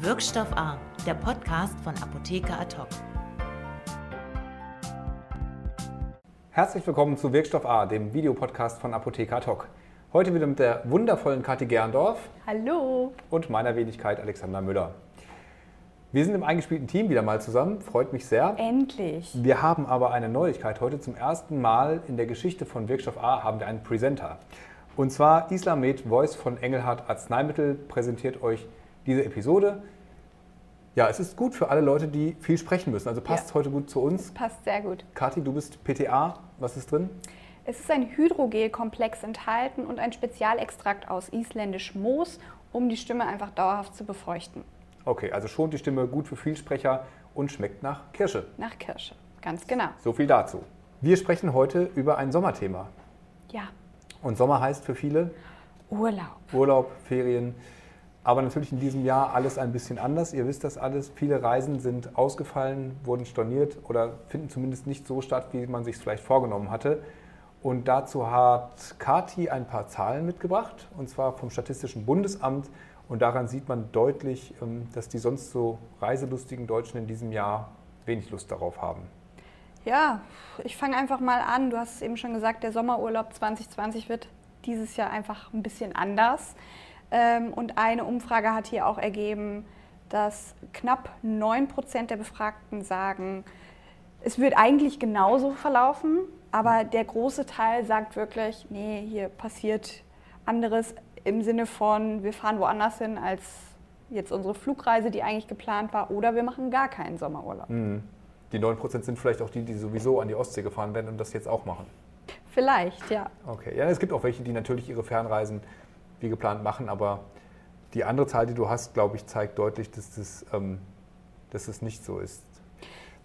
Wirkstoff A, der Podcast von Apotheker Ad hoc. Herzlich willkommen zu Wirkstoff A, dem Videopodcast von Apotheker Ad hoc. Heute wieder mit der wundervollen Kathi Gerndorf Hallo. und meiner Wenigkeit Alexander Müller. Wir sind im eingespielten Team wieder mal zusammen, freut mich sehr. Endlich. Wir haben aber eine Neuigkeit. Heute zum ersten Mal in der Geschichte von Wirkstoff A haben wir einen Presenter. Und zwar Islamed Voice von Engelhardt Arzneimittel präsentiert euch diese Episode. Ja, es ist gut für alle Leute, die viel sprechen müssen. Also passt Ja. heute gut zu uns. Passt sehr gut. Kathi, du bist PTA. Was ist drin? Es ist ein Hydrogelkomplex enthalten und ein Spezialextrakt aus isländisch Moos, um die Stimme einfach dauerhaft zu befeuchten. Okay, also schont die Stimme gut für Vielsprecher und schmeckt nach Kirsche. Nach Kirsche. Ganz genau. So viel dazu. Wir sprechen heute über ein Sommerthema. Ja. Und Sommer heißt für viele Urlaub. Urlaub, Ferien. Aber natürlich in diesem Jahr alles ein bisschen anders. Ihr wisst das alles. Viele Reisen sind ausgefallen, wurden storniert oder finden zumindest nicht so statt, wie man sich es vielleicht vorgenommen hatte. Und dazu hat Kati ein paar Zahlen mitgebracht, und zwar vom Statistischen Bundesamt. Und daran sieht man deutlich, ähm, dass die sonst so reiselustigen Deutschen in diesem Jahr wenig Lust darauf haben. Ja, ich fange einfach mal an. Du hast es eben schon gesagt, der Sommerurlaub 2020 wird dieses Jahr einfach ein bisschen anders. Ähm, Und eine Umfrage hat hier auch ergeben, dass knapp 9 Prozent der Befragten sagen, es wird eigentlich genauso verlaufen, aber der große Teil sagt wirklich, nee, hier passiert anderes im Sinne von, wir fahren woanders hin als jetzt unsere Flugreise, die eigentlich geplant war, oder wir machen gar keinen Sommerurlaub. Die 9% sind vielleicht auch die, die sowieso an die Ostsee gefahren werden und das jetzt auch machen. Vielleicht, ja. Okay, ja, es gibt auch welche, die natürlich ihre Fernreisen wie geplant machen, aber die andere Zahl, die du hast, glaube ich, zeigt deutlich, dass das, ähm, dass das nicht so ist.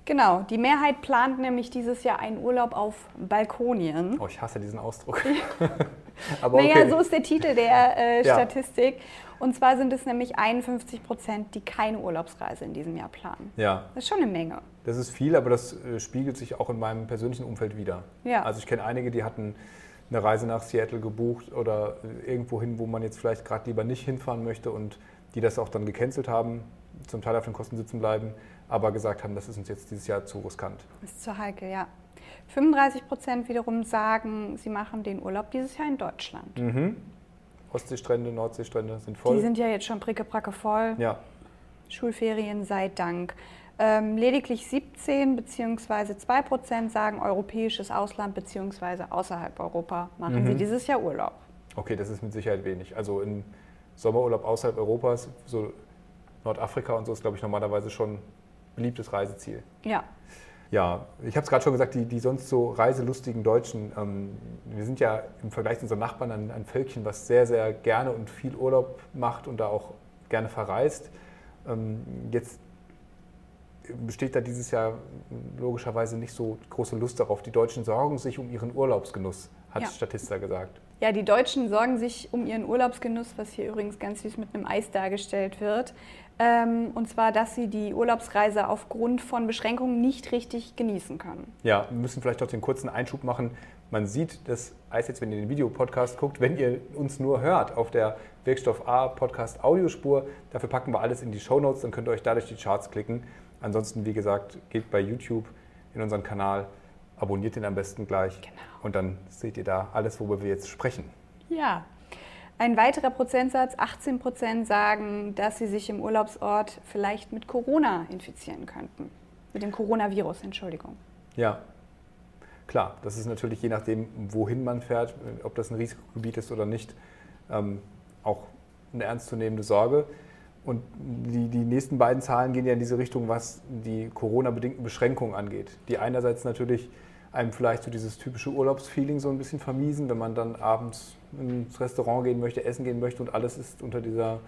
Genau, die Mehrheit plant nämlich dieses Jahr einen Urlaub auf Balkonien. Oh, ich hasse diesen Ausdruck. aber okay. Naja, so ist der Titel der äh, Ja. Statistik. Und zwar sind es nämlich 51 Prozent, die keine Urlaubsreise in diesem Jahr planen. ja, Das ist schon eine Menge. das ist viel, aber das äh, spiegelt sich auch in meinem persönlichen Umfeld wieder. Ja. Also ich kenne einige, die hatten eine Reise nach Seattle gebucht oder irgendwo hin, wo man jetzt vielleicht gerade lieber nicht hinfahren möchte und die das auch dann gecancelt haben, zum Teil auf den Kosten sitzen bleiben, aber gesagt haben, das ist uns jetzt dieses Jahr zu riskant. Ist zu heikel, ja. 35 Prozent wiederum sagen, sie machen den Urlaub dieses Jahr in Deutschland. Mhm. Ostseestrände, Nordseestrände sind voll. Die sind ja jetzt schon prickepracke voll. ja, Schulferien sei Dank. Ähm, lediglich 17 bzw. 2 Prozent sagen europäisches Ausland bzw. außerhalb Europa machen Mhm. sie dieses Jahr Urlaub. Okay, das ist mit Sicherheit wenig. Also im Sommerurlaub außerhalb Europas, so Nordafrika und so ist, glaube ich, normalerweise schon ein beliebtes Reiseziel. Ja, Ja, ich habe es gerade schon gesagt, die, die sonst so reiselustigen Deutschen, ähm, wir sind ja im Vergleich zu unseren Nachbarn ein, ein Völkchen, was sehr, sehr gerne und viel Urlaub macht und da auch gerne verreist. Ähm, jetzt besteht da dieses Jahr logischerweise nicht so große Lust darauf. Die Deutschen sorgen sich um ihren Urlaubsgenuss, hat Ja. Statista gesagt. Ja, die Deutschen sorgen sich um ihren Urlaubsgenuss, was hier übrigens ganz süß mit einem Eis dargestellt wird. Ähm, und zwar, dass sie die Urlaubsreise aufgrund von Beschränkungen nicht richtig genießen können. Ja, wir müssen vielleicht noch den kurzen Einschub machen. Man sieht das Eis jetzt, wenn ihr den Videopodcast guckt, wenn ihr uns nur hört auf der Wirkstoff A Podcast Audiospur. Dafür packen wir alles in die Shownotes, dann könnt ihr euch dadurch die Charts klicken. Ansonsten, wie gesagt, geht bei YouTube in unseren Kanal, abonniert den am besten gleich Genau. und dann seht ihr da alles, worüber wir jetzt sprechen. Ja. Ein weiterer Prozentsatz, 18 Prozent, sagen, dass sie sich im Urlaubsort vielleicht mit Corona infizieren könnten. Mit dem Coronavirus, Entschuldigung. Ja, klar, das ist natürlich je nachdem, wohin man fährt, ob das ein Risikogebiet ist oder nicht, ähm, auch eine ernstzunehmende Sorge. Und die, die nächsten beiden Zahlen gehen ja in diese Richtung, was die Corona-bedingten Beschränkungen angeht. Die einerseits natürlich einem vielleicht so dieses typische Urlaubsfeeling so ein bisschen vermiesen, wenn man dann abends ins Restaurant gehen möchte, essen gehen möchte und alles ist unter, dieser,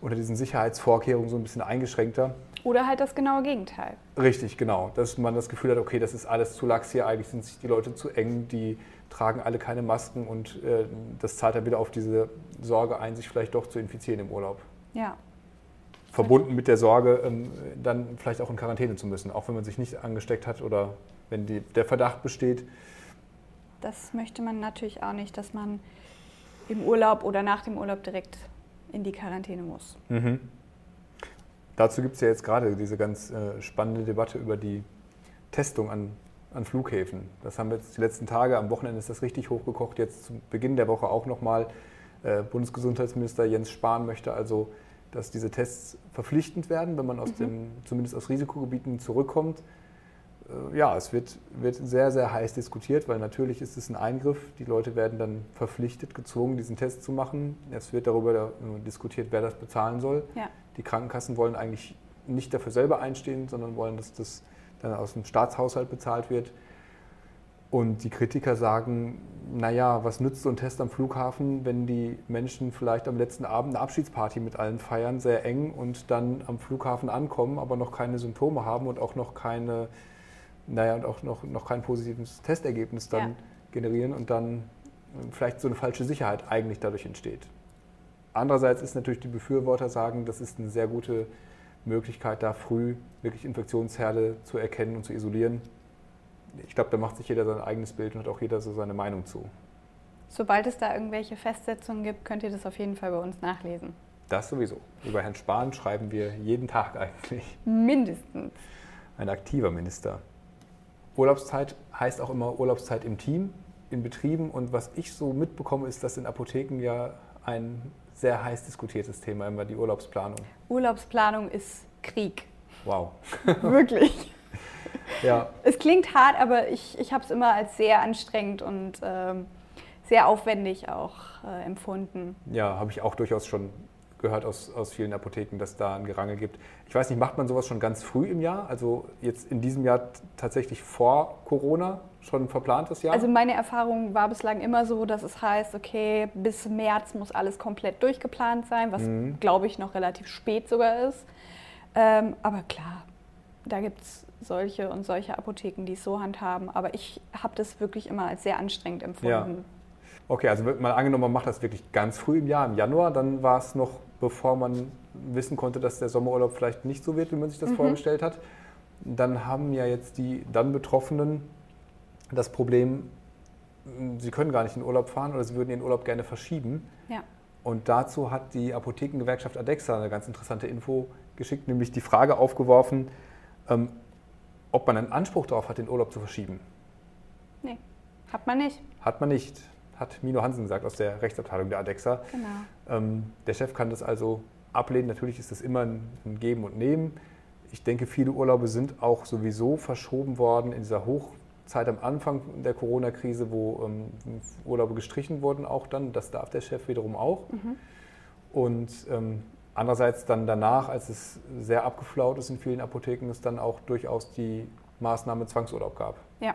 unter diesen Sicherheitsvorkehrungen so ein bisschen eingeschränkter. Oder halt das genaue Gegenteil. Richtig, genau. Dass man das Gefühl hat, okay, das ist alles zu lax hier, eigentlich sind sich die Leute zu eng, die tragen alle keine Masken und äh, das zahlt dann wieder auf diese Sorge ein, sich vielleicht doch zu infizieren im Urlaub. Ja. Verbunden mit der Sorge, ähm, dann vielleicht auch in Quarantäne zu müssen, auch wenn man sich nicht angesteckt hat oder wenn die, der Verdacht besteht. Das möchte man natürlich auch nicht, dass man im Urlaub oder nach dem Urlaub direkt in die Quarantäne muss. Mhm. Dazu gibt es ja jetzt gerade diese ganz äh, spannende Debatte über die Testung an, an Flughäfen. Das haben wir jetzt die letzten Tage, am Wochenende ist das richtig hochgekocht, jetzt zu Beginn der Woche auch nochmal. Äh, Bundesgesundheitsminister Jens Spahn möchte also, dass diese Tests verpflichtend werden, wenn man aus mhm. dem, zumindest aus Risikogebieten zurückkommt. Äh, ja, es wird, wird sehr, sehr heiß diskutiert, weil natürlich ist es ein Eingriff. Die Leute werden dann verpflichtet, gezwungen, diesen Test zu machen. Es wird darüber diskutiert, wer das bezahlen soll. Ja. Die Krankenkassen wollen eigentlich nicht dafür selber einstehen, sondern wollen, dass das dann aus dem Staatshaushalt bezahlt wird. Und die Kritiker sagen, naja, was nützt so ein Test am Flughafen, wenn die Menschen vielleicht am letzten Abend eine Abschiedsparty mit allen feiern, sehr eng und dann am Flughafen ankommen, aber noch keine Symptome haben und auch noch keine naja, und auch noch, noch kein positives Testergebnis dann ja. generieren und dann äh, vielleicht so eine falsche Sicherheit eigentlich dadurch entsteht. Andererseits ist natürlich die Befürworter sagen, das ist eine sehr gute Möglichkeit, da früh wirklich Infektionsherde zu erkennen und zu isolieren. Ich glaube, da macht sich jeder sein eigenes Bild und hat auch jeder so seine Meinung zu. Sobald es da irgendwelche Festsetzungen gibt, könnt ihr das auf jeden Fall bei uns nachlesen. Das sowieso. Über Herrn Spahn schreiben wir jeden Tag eigentlich. Mindestens. Ein aktiver Minister. Urlaubszeit heißt auch immer Urlaubszeit im Team, in Betrieben. Und was ich so mitbekomme, ist, dass in Apotheken ja ein sehr heiß diskutiertes Thema immer die Urlaubsplanung. Urlaubsplanung ist Krieg. Wow. Wirklich. Ja. Es klingt hart, aber ich, ich habe es immer als sehr anstrengend und ähm, sehr aufwendig auch äh, empfunden. Ja, habe ich auch durchaus schon gehört aus, aus vielen Apotheken, dass da ein Gerangel gibt. Ich weiß nicht, macht man sowas schon ganz früh im Jahr? Also jetzt in diesem Jahr tatsächlich vor Corona schon ein verplantes Jahr? Also meine Erfahrung war bislang immer so, dass es heißt, okay, bis März muss alles komplett durchgeplant sein, was mhm. glaube ich noch relativ spät sogar ist. Ähm, aber klar, da gibt es solche und solche Apotheken, die es so handhaben. Aber ich habe das wirklich immer als sehr anstrengend empfunden. Ja. Okay, also mal angenommen, man macht das wirklich ganz früh im Jahr, im Januar, dann war es noch bevor man wissen konnte, dass der Sommerurlaub vielleicht nicht so wird, wie man sich das mhm. vorgestellt hat. Dann haben ja jetzt die dann Betroffenen das Problem, sie können gar nicht in Urlaub fahren oder sie würden ihren Urlaub gerne verschieben. Ja. Und dazu hat die Apothekengewerkschaft Adexa eine ganz interessante Info geschickt, nämlich die Frage aufgeworfen, ähm, ob man einen Anspruch darauf hat, den Urlaub zu verschieben. Nee, hat man nicht. Hat man nicht hat Mino Hansen gesagt aus der Rechtsabteilung der ADEXA. Genau. Ähm, der Chef kann das also ablehnen. Natürlich ist das immer ein Geben und Nehmen. Ich denke, viele Urlaube sind auch sowieso verschoben worden in dieser Hochzeit am Anfang der Corona-Krise, wo ähm, Urlaube gestrichen wurden, auch dann. Das darf der Chef wiederum auch. Mhm. Und ähm, andererseits dann danach, als es sehr abgeflaut ist in vielen Apotheken, es dann auch durchaus die Maßnahme Zwangsurlaub gab. Ja.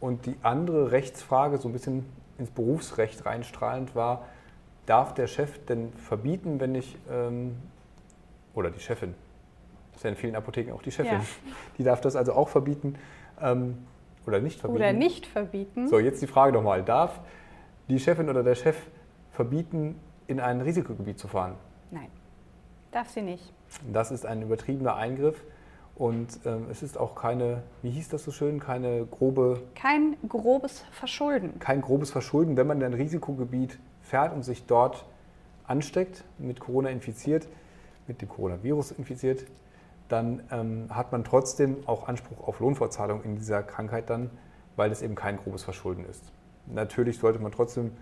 Und die andere Rechtsfrage, so ein bisschen ins Berufsrecht reinstrahlend, war, darf der Chef denn verbieten, wenn ich, ähm, oder die Chefin, das ist ja in vielen Apotheken auch die Chefin, ja. die darf das also auch verbieten ähm, oder nicht verbieten. Oder nicht verbieten. So, jetzt die Frage nochmal, darf die Chefin oder der Chef verbieten, in ein Risikogebiet zu fahren? Nein, darf sie nicht. Das ist ein übertriebener Eingriff und ähm, es ist auch keine, wie hieß das so schön, keine grobe. Kein grobes Verschulden. Kein grobes Verschulden, wenn man in ein Risikogebiet fährt und sich dort ansteckt, mit Corona infiziert, mit dem Coronavirus infiziert, dann ähm, hat man trotzdem auch Anspruch auf Lohnfortzahlung in dieser Krankheit dann, weil es eben kein grobes Verschulden ist. Natürlich sollte man trotzdem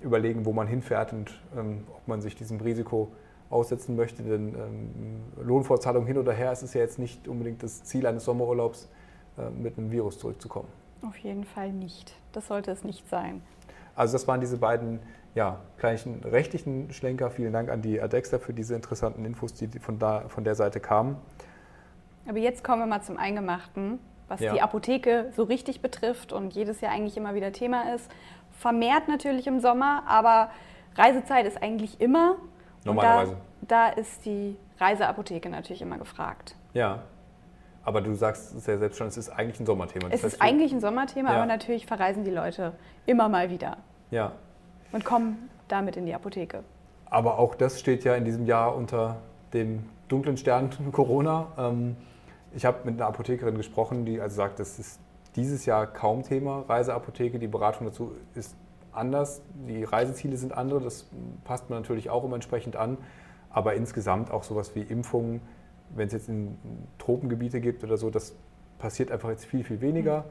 überlegen, wo man hinfährt und ähm, ob man sich diesem Risiko aussetzen möchte. Denn ähm, Lohnfortzahlung hin oder her ist es ja jetzt nicht unbedingt das Ziel eines Sommerurlaubs, äh, mit einem Virus zurückzukommen. Auf jeden Fall nicht. Das sollte es nicht sein. Also das waren diese beiden ja, kleinen rechtlichen Schlenker. Vielen Dank an die Adexa für diese interessanten Infos, die von, da, von der Seite kamen. Aber jetzt kommen wir mal zum Eingemachten, was ja. die Apotheke so richtig betrifft und jedes Jahr eigentlich immer wieder Thema ist. Vermehrt natürlich im Sommer, aber Reisezeit ist eigentlich immer Normalerweise. Da, da, ist die Reiseapotheke natürlich immer gefragt. Ja. Aber du sagst es ja selbst schon, es ist eigentlich ein Sommerthema. Das es ist eigentlich ein Sommerthema, ja. aber natürlich verreisen die Leute immer mal wieder. Ja. Und kommen damit in die Apotheke. Aber auch das steht ja in diesem Jahr unter dem dunklen Stern Corona. Ähm, ich habe mit einer Apothekerin gesprochen, die also sagt, das ist dieses Jahr kaum Thema Reiseapotheke. Die Beratung dazu ist anders. Die Reiseziele sind andere, das passt man natürlich auch immer entsprechend an. Aber insgesamt auch sowas wie Impfungen, wenn es jetzt in Tropengebiete gibt oder so, das passiert einfach jetzt viel, viel weniger.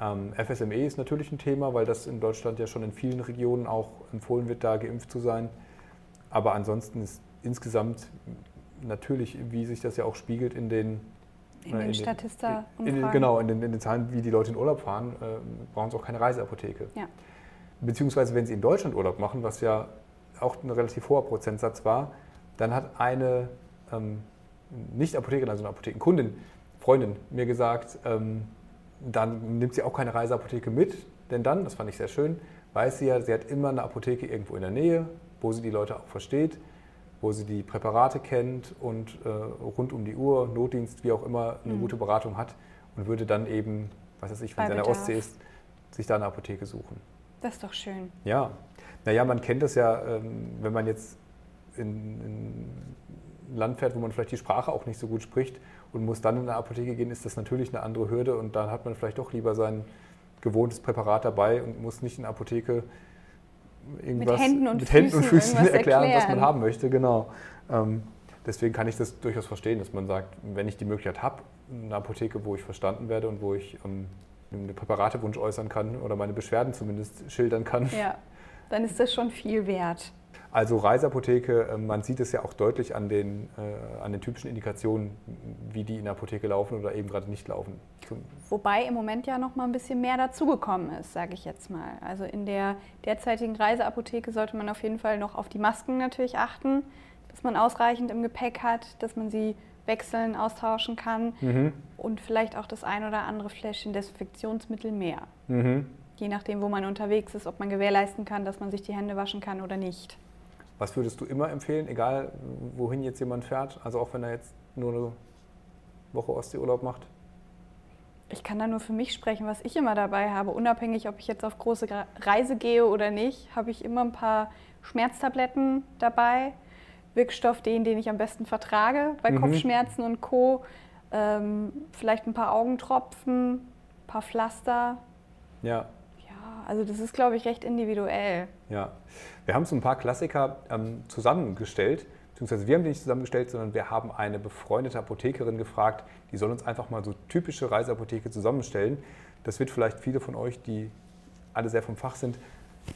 Ähm, FSME ist natürlich ein Thema, weil das in Deutschland ja schon in vielen Regionen auch empfohlen wird, da geimpft zu sein. Aber ansonsten ist insgesamt natürlich, wie sich das ja auch spiegelt in den in den statista Genau, in den, in den, Zahlen, wie die Leute in Urlaub fahren, äh, brauchen sie auch keine Reiseapotheke. Ja. Beziehungsweise, wenn sie in Deutschland Urlaub machen, was ja auch ein relativ hoher Prozentsatz war, dann hat eine ähm, Nicht-Apothekerin, also eine Apothekenkundin, Freundin, mir gesagt, ähm, dann nimmt sie auch keine Reiseapotheke mit, denn dann, das fand ich sehr schön, weiß sie ja, sie hat immer eine Apotheke irgendwo in der Nähe, wo sie die Leute auch versteht, wo sie die Präparate kennt und äh, rund um die Uhr, Notdienst, wie auch immer, eine mhm. gute Beratung hat und würde dann eben, was weiß ich, wenn sie in der Ostsee ist, sich da eine Apotheke suchen. Das ist doch schön. Ja. Naja, man kennt das ja, ähm, wenn man jetzt in, in ein Land fährt, wo man vielleicht die Sprache auch nicht so gut spricht und muss dann in eine Apotheke gehen, ist das natürlich eine andere Hürde und dann hat man vielleicht doch lieber sein gewohntes Präparat dabei und muss nicht in der Apotheke irgendwas mit Händen und, mit Händen Füßen, und Füßen erklären, erklären, was man haben möchte. Genau. Ähm, deswegen kann ich das durchaus verstehen, dass man sagt, wenn ich die Möglichkeit habe, eine Apotheke, wo ich verstanden werde und wo ich ähm, einen Präparatewunsch äußern kann oder meine Beschwerden zumindest schildern kann. Ja, dann ist das schon viel wert. Also Reiseapotheke, ähm, man sieht es ja auch deutlich an den, äh, an den typischen Indikationen, wie die in der Apotheke laufen oder eben gerade nicht laufen. Wobei im Moment ja noch mal ein bisschen mehr dazugekommen ist, sage ich jetzt mal. Also in der derzeitigen Reiseapotheke sollte man auf jeden Fall noch auf die Masken natürlich achten, dass man ausreichend im Gepäck hat, dass man sie wechseln, austauschen kann mhm. und vielleicht auch das ein oder andere Fläschchen Desinfektionsmittel mehr. Mhm. Je nachdem, wo man unterwegs ist, ob man gewährleisten kann, dass man sich die Hände waschen kann oder nicht. Was würdest du immer empfehlen, egal wohin jetzt jemand fährt? Also auch wenn er jetzt nur eine Woche Ostseeurlaub macht? Ich kann da nur für mich sprechen, was ich immer dabei habe. Unabhängig, ob ich jetzt auf große Reise gehe oder nicht, habe ich immer ein paar Schmerztabletten dabei. Wirkstoff, den, den ich am besten vertrage bei mhm. Kopfschmerzen und Co. Ähm, vielleicht ein paar Augentropfen, ein paar Pflaster. Ja. Ja, also das ist, glaube ich, recht individuell. Ja. Wir haben so ein paar Klassiker ähm, zusammengestellt, beziehungsweise wir haben die nicht zusammengestellt, sondern wir haben eine befreundete Apothekerin gefragt, die soll uns einfach mal so typische Reiseapotheke zusammenstellen. Das wird vielleicht viele von euch, die alle sehr vom Fach sind,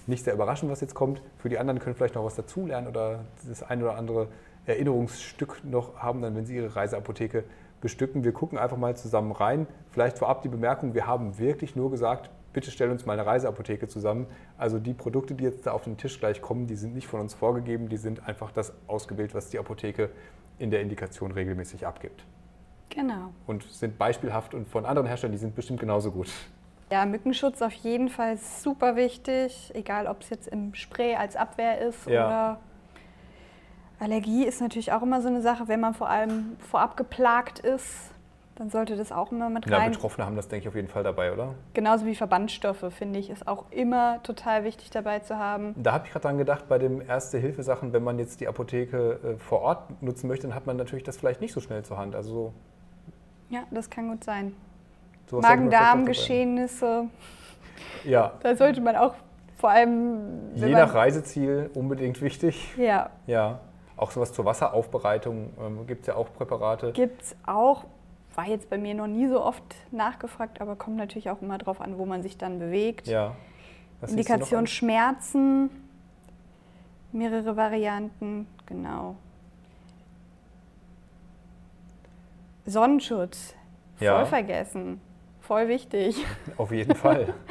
nicht sehr überraschen, was jetzt kommt. Für die anderen können vielleicht noch was dazulernen oder das ein oder andere Erinnerungsstück noch haben, dann wenn sie ihre Reiseapotheke bestücken. Wir gucken einfach mal zusammen rein. Vielleicht vorab die Bemerkung, wir haben wirklich nur gesagt, bitte stell uns mal eine Reiseapotheke zusammen. Also die Produkte, die jetzt da auf den Tisch gleich kommen, die sind nicht von uns vorgegeben, die sind einfach das ausgewählt, was die Apotheke in der Indikation regelmäßig abgibt. Genau. Und sind beispielhaft und von anderen Herstellern, die sind bestimmt genauso gut. Ja, Mückenschutz auf jeden Fall super wichtig, egal ob es jetzt im Spray als Abwehr ist ja. oder Allergie ist natürlich auch immer so eine Sache, wenn man vor allem vorab geplagt ist, dann sollte das auch immer mit rein. Ja, Betroffene haben das, denke ich, auf jeden Fall dabei, oder? Genauso wie Verbandstoffe, finde ich, ist auch immer total wichtig dabei zu haben. Da habe ich gerade dran gedacht, bei den Erste-Hilfe-Sachen, wenn man jetzt die Apotheke äh, vor Ort nutzen möchte, dann hat man natürlich das vielleicht nicht so schnell zur Hand. Also ja, das kann gut sein. Magen-Darm-Geschehnisse. Ja. Da sollte man auch vor allem. Je nach Reiseziel unbedingt wichtig. Ja. Ja. Auch sowas zur Wasseraufbereitung ähm, gibt es ja auch Präparate. Gibt es auch war jetzt bei mir noch nie so oft nachgefragt, aber kommt natürlich auch immer darauf an, wo man sich dann bewegt. Ja. Was Indikation Schmerzen, mehrere Varianten, genau. Sonnenschutz, voll ja. vergessen, voll wichtig. Auf jeden Fall.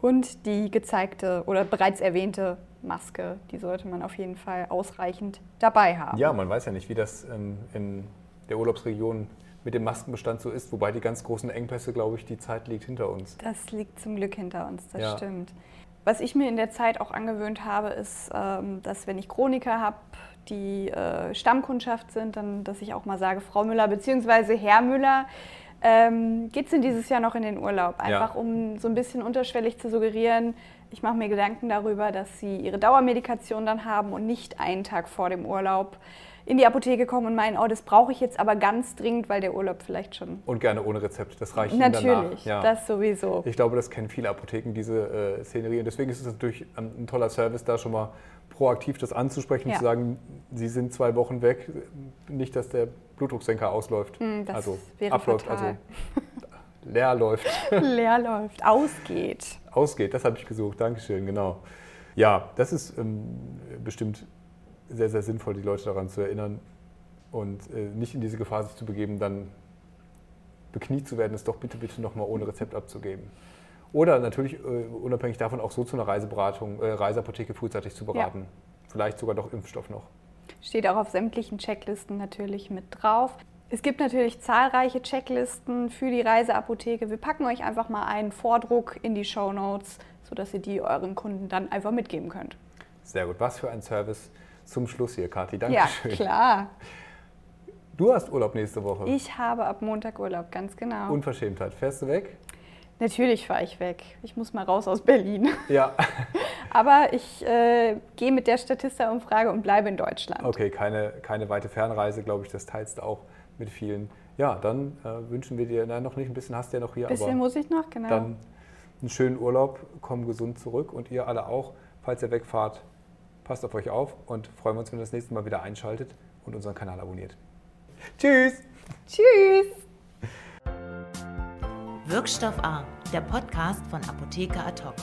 Und die gezeigte oder bereits erwähnte Maske, die sollte man auf jeden Fall ausreichend dabei haben. Ja, man weiß ja nicht, wie das ähm, in der Urlaubsregion mit dem Maskenbestand so ist, wobei die ganz großen Engpässe, glaube ich, die Zeit liegt hinter uns. Das liegt zum Glück hinter uns, das ja. stimmt. Was ich mir in der Zeit auch angewöhnt habe, ist, ähm, dass wenn ich Chroniker habe, die äh, Stammkundschaft sind, dann, dass ich auch mal sage, Frau Müller bzw. Herr Müller, ähm, geht es denn dieses Jahr noch in den Urlaub? Einfach ja. um so ein bisschen unterschwellig zu suggerieren, ich mache mir Gedanken darüber, dass sie ihre Dauermedikation dann haben und nicht einen Tag vor dem Urlaub in die Apotheke kommen und meinen, oh, das brauche ich jetzt aber ganz dringend, weil der Urlaub vielleicht schon. Und gerne ohne Rezept, das reicht Natürlich. Ja. das sowieso. Ich glaube, das kennen viele Apotheken, diese äh, Szenerie. Und deswegen ist es natürlich ein, toller Service, da schon mal proaktiv das anzusprechen und Ja. zu sagen, Sie sind zwei Wochen weg, nicht, dass der Blutdrucksenker ausläuft. Das also wäre abläuft, fatal. also leer läuft, leer läuft, ausgeht. ausgeht. Das habe ich gesucht. Dankeschön, genau. Ja, das ist ähm, bestimmt sehr, sehr sinnvoll, die Leute daran zu erinnern und äh, nicht in diese Gefahr sich zu begeben, dann bekniet zu werden, es doch bitte, bitte nochmal ohne Rezept abzugeben. Oder natürlich äh, unabhängig davon auch so zu einer Reiseberatung, äh, Reiseapotheke frühzeitig zu beraten. Vielleicht sogar doch Impfstoff noch. Steht auch auf sämtlichen Checklisten natürlich mit drauf. Es gibt natürlich zahlreiche Checklisten für die Reiseapotheke. Wir packen euch einfach mal einen Vordruck in die Show Notes, sodass ihr die euren Kunden dann einfach mitgeben könnt. Sehr gut. Was für ein Service zum Schluss hier, Kathi. Ja, Dankeschön. klar. Du hast Urlaub nächste Woche. Ich habe ab Montag Urlaub, ganz genau. Unverschämtheit. Fährst du weg? Natürlich fahre ich weg. Ich muss mal raus aus Berlin. Ja. Aber ich äh, gehe mit der Statista-Umfrage und bleibe in Deutschland. Okay, keine, keine weite Fernreise, glaube ich. Das teilst du auch mit vielen. Ja, dann äh, wünschen wir dir, nein, noch nicht, ein bisschen hast du ja noch hier, Ein bisschen muss ich noch, genau. dann einen schönen Urlaub, komm gesund zurück und ihr alle auch. Falls ihr wegfahrt, passt auf euch auf und freuen wir uns, wenn ihr das nächste Mal wieder einschaltet und unseren Kanal abonniert. Tschüss! Tschüss! Wirkstoff A, der Podcast von Apotheker Ad hoc.